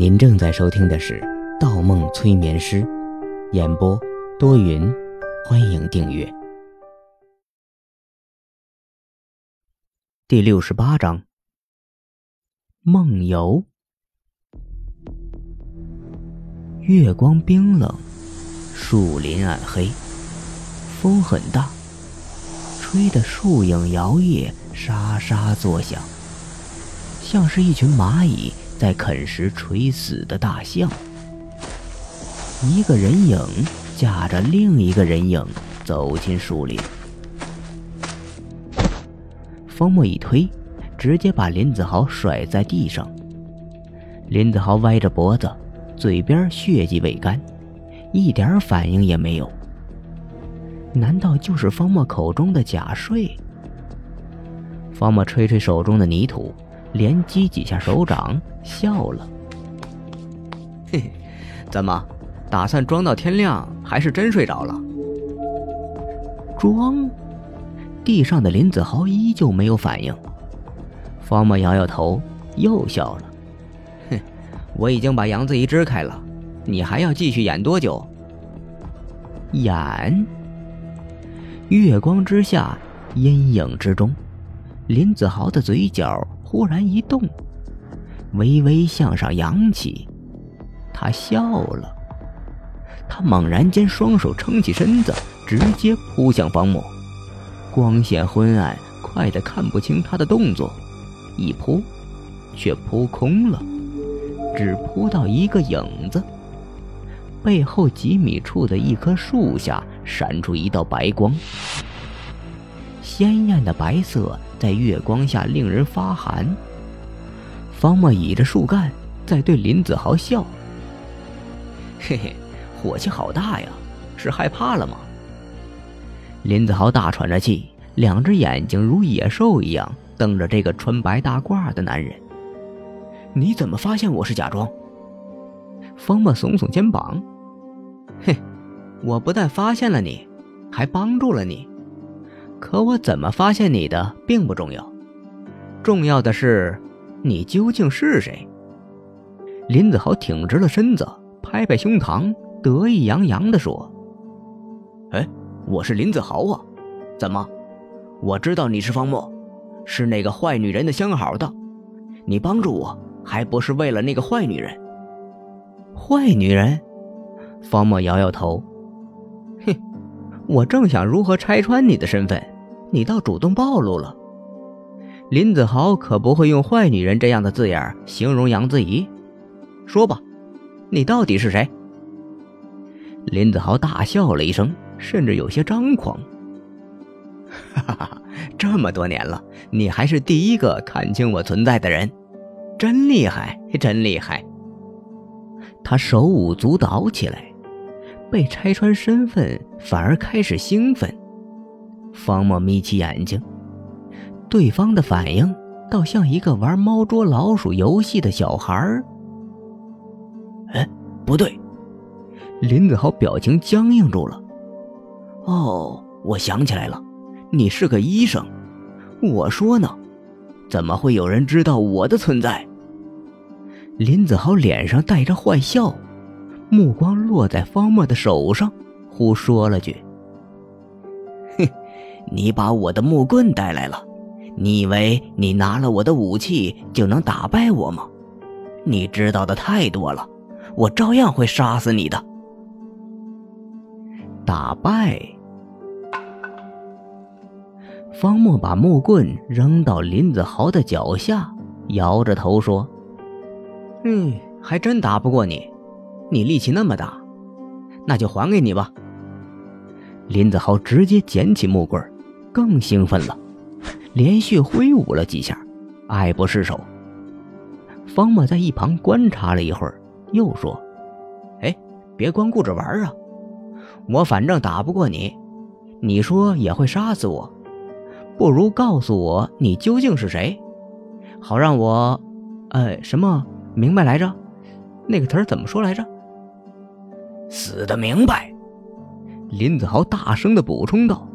您正在收听的是《盗梦催眠师》，演播多云，欢迎订阅。第六十八章，梦游。月光冰冷，树林暗黑，风很大，吹得树影摇曳，沙沙作响，像是一群蚂蚁。在啃食垂死的大象，一个人影架着另一个人影走进树林。方墨一推，直接把林子豪甩在地上。林子豪歪着脖子，嘴边血迹未干，一点反应也没有。难道就是方墨口中的假睡？方墨吹吹手中的泥土。连击几下手掌，笑了。嘿嘿，怎么，打算装到天亮，还是真睡着了？装？地上的林子豪依旧没有反应。方墨摇摇头，又笑了。哼，我已经把杨子怡支开了，你还要继续演多久？演？月光之下，阴影之中，林子豪的嘴角。忽然一动，微微向上扬起，他笑了。他猛然间双手撑起身子，直接扑向方木。光线昏暗，快得看不清他的动作。一扑，却扑空了，只扑到一个影子。背后几米处的一棵树下闪出一道白光，鲜艳的白色。在月光下令人发寒。方墨倚着树干，在对林子豪笑：“嘿嘿，火气好大呀，是害怕了吗？”林子豪大喘着气，两只眼睛如野兽一样瞪着这个穿白大褂的男人。“你怎么发现我是假装？”方墨耸耸肩膀：“嘿，我不但发现了你，还帮助了你。”可我怎么发现你的并不重要，重要的是你究竟是谁。林子豪挺直了身子，拍拍胸膛，得意洋洋地说：“哎，我是林子豪啊！怎么？我知道你是方墨，是那个坏女人的相好的。你帮助我，还不是为了那个坏女人？坏女人？”方墨摇摇头：“哼，我正想如何拆穿你的身份。”你倒主动暴露了，林子豪可不会用“坏女人”这样的字眼形容杨子怡。说吧，你到底是谁？林子豪大笑了一声，甚至有些张狂。哈哈哈！这么多年了，你还是第一个看清我存在的人，真厉害，真厉害！他手舞足蹈起来，被拆穿身份反而开始兴奋。方墨眯起眼睛，对方的反应倒像一个玩猫捉老鼠游戏的小孩儿。哎，不对，林子豪表情僵硬住了。哦，我想起来了，你是个医生。我说呢，怎么会有人知道我的存在？林子豪脸上带着坏笑，目光落在方墨的手上，忽说了句。你把我的木棍带来了，你以为你拿了我的武器就能打败我吗？你知道的太多了，我照样会杀死你的。打败？方墨把木棍扔到林子豪的脚下，摇着头说：“嗯，还真打不过你，你力气那么大，那就还给你吧。”林子豪直接捡起木棍。更兴奋了，连续挥舞了几下，爱不释手。方墨在一旁观察了一会儿，又说：“哎，别光顾着玩啊！我反正打不过你，你说也会杀死我，不如告诉我你究竟是谁，好让我……呃，什么明白来着？那个词儿怎么说来着？死的明白。”林子豪大声的补充道。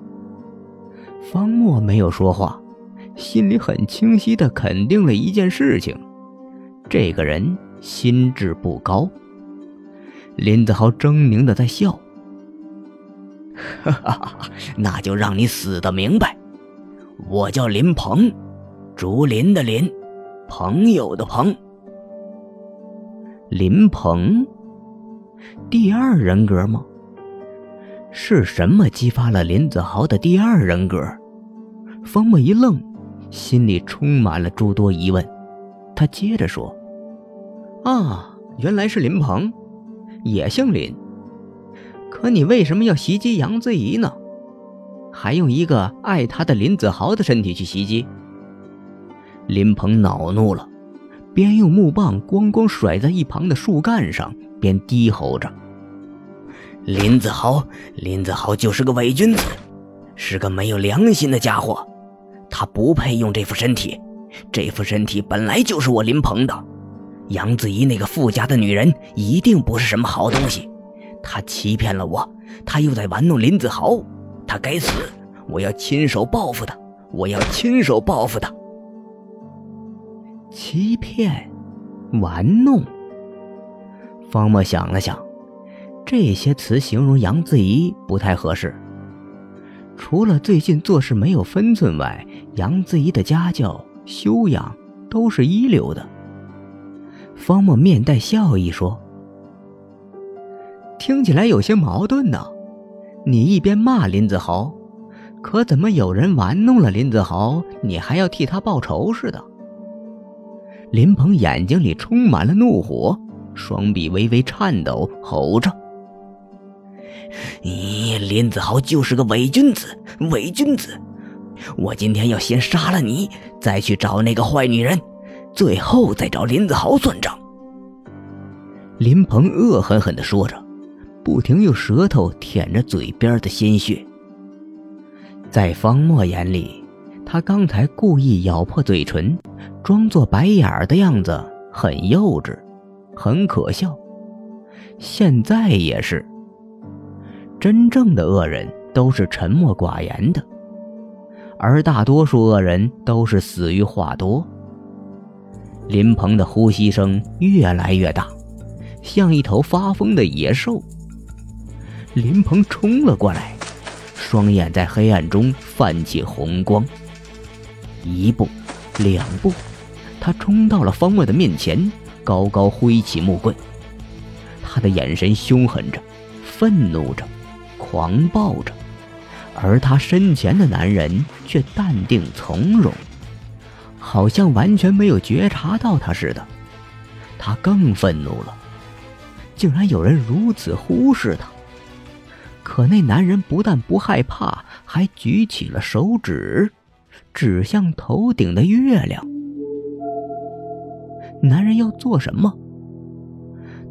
方墨没有说话，心里很清晰的肯定了一件事情：这个人心智不高。林子豪狰狞的在笑，哈哈哈，那就让你死的明白。我叫林鹏，竹林的林，朋友的朋。林鹏，第二人格吗？是什么激发了林子豪的第二人格？方墨一愣，心里充满了诸多疑问。他接着说：“啊，原来是林鹏，也姓林。可你为什么要袭击杨子怡呢？还用一个爱他的林子豪的身体去袭击？”林鹏恼怒了，边用木棒咣咣甩在一旁的树干上，边低吼着：“林子豪，林子豪就是个伪君子，是个没有良心的家伙，他不配用这副身体。”这副身体本来就是我林鹏的，杨子怡那个富家的女人一定不是什么好东西，她欺骗了我，她又在玩弄林子豪，她该死！我要亲手报复她，我要亲手报复她！欺骗，玩弄。方墨想了想，这些词形容杨子怡不太合适。除了最近做事没有分寸外，杨子怡的家教。修养都是一流的。方墨面带笑意说：“听起来有些矛盾呢。你一边骂林子豪，可怎么有人玩弄了林子豪，你还要替他报仇似的？”林鹏眼睛里充满了怒火，双臂微微颤抖，吼着：“你林子豪就是个伪君子，伪君子！”我今天要先杀了你，再去找那个坏女人，最后再找林子豪算账。林鹏恶狠狠地说着，不停用舌头舔着嘴边的鲜血。在方墨眼里，他刚才故意咬破嘴唇，装作白眼儿的样子很幼稚，很可笑。现在也是。真正的恶人都是沉默寡言的。而大多数恶人都是死于话多。林鹏的呼吸声越来越大，像一头发疯的野兽。林鹏冲了过来，双眼在黑暗中泛起红光。一步，两步，他冲到了方墨的面前，高高挥起木棍。他的眼神凶狠着，愤怒着，狂暴着。而他身前的男人却淡定从容，好像完全没有觉察到他似的。他更愤怒了，竟然有人如此忽视他。可那男人不但不害怕，还举起了手指，指向头顶的月亮。男人要做什么？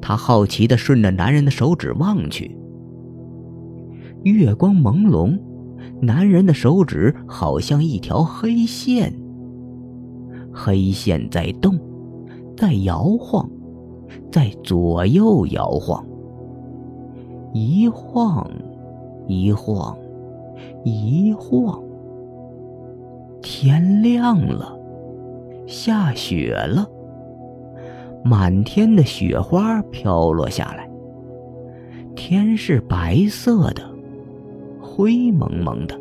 他好奇地顺着男人的手指望去，月光朦胧。男人的手指好像一条黑线，黑线在动，在摇晃，在左右摇晃，一晃，一晃，一晃。天亮了，下雪了，满天的雪花飘落下来，天是白色的。灰蒙蒙的，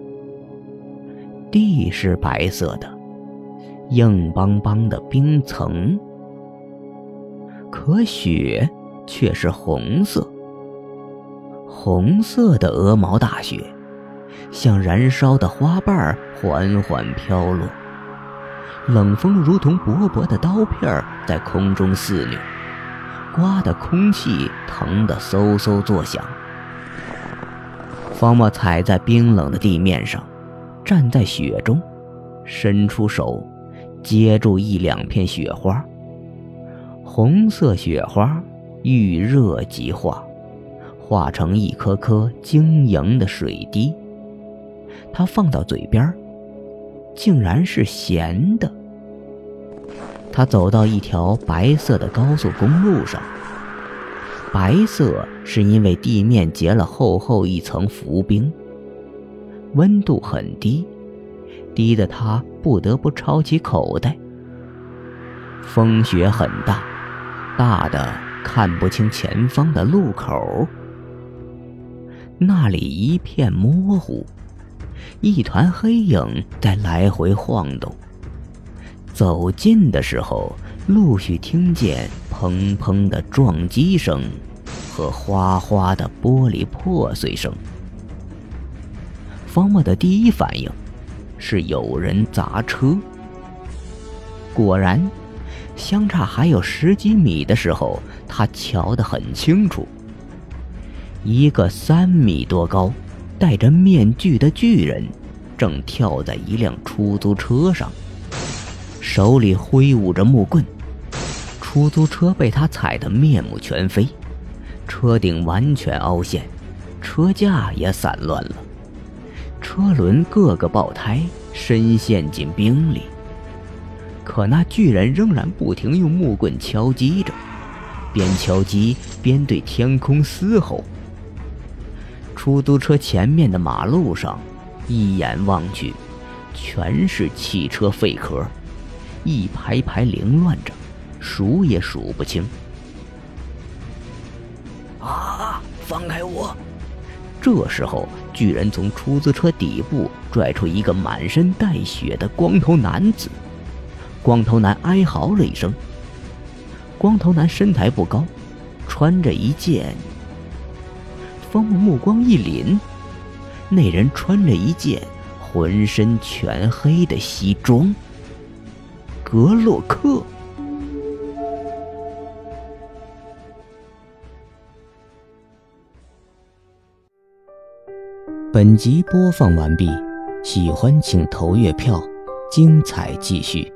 地是白色的，硬邦邦的冰层。可雪却是红色，红色的鹅毛大雪，像燃烧的花瓣缓缓飘落。冷风如同薄薄的刀片在空中肆虐，刮得空气疼得嗖嗖作响。方墨踩在冰冷的地面上，站在雪中，伸出手，接住一两片雪花。红色雪花遇热即化，化成一颗颗晶莹的水滴。他放到嘴边，竟然是咸的。他走到一条白色的高速公路上。白色是因为地面结了厚厚一层浮冰，温度很低，低得他不得不抄起口袋。风雪很大，大的看不清前方的路口。那里一片模糊，一团黑影在来回晃动。走近的时候，陆续听见砰砰的撞击声和哗哗的玻璃破碎声。方墨的第一反应是有人砸车。果然，相差还有十几米的时候，他瞧得很清楚。一个三米多高、戴着面具的巨人，正跳在一辆出租车上，手里挥舞着木棍。出租车被他踩得面目全非，车顶完全凹陷，车架也散乱了。车轮各个爆胎，深陷进冰里。可那巨人仍然不停用木棍敲击着，边敲击边对天空嘶吼。出租车前面的马路上，一眼望去，全是汽车废壳，一排排凌乱着，数也数不清。啊！放开我！这时候，巨人从出租车底部拽出一个满身带血的光头男子。光头男哀嚎了一声。光头男身材不高，穿着一件……方木目光一凛，那人穿着一件浑身全黑的西装。格洛克。本集播放完毕，喜欢请投月票，精彩继续。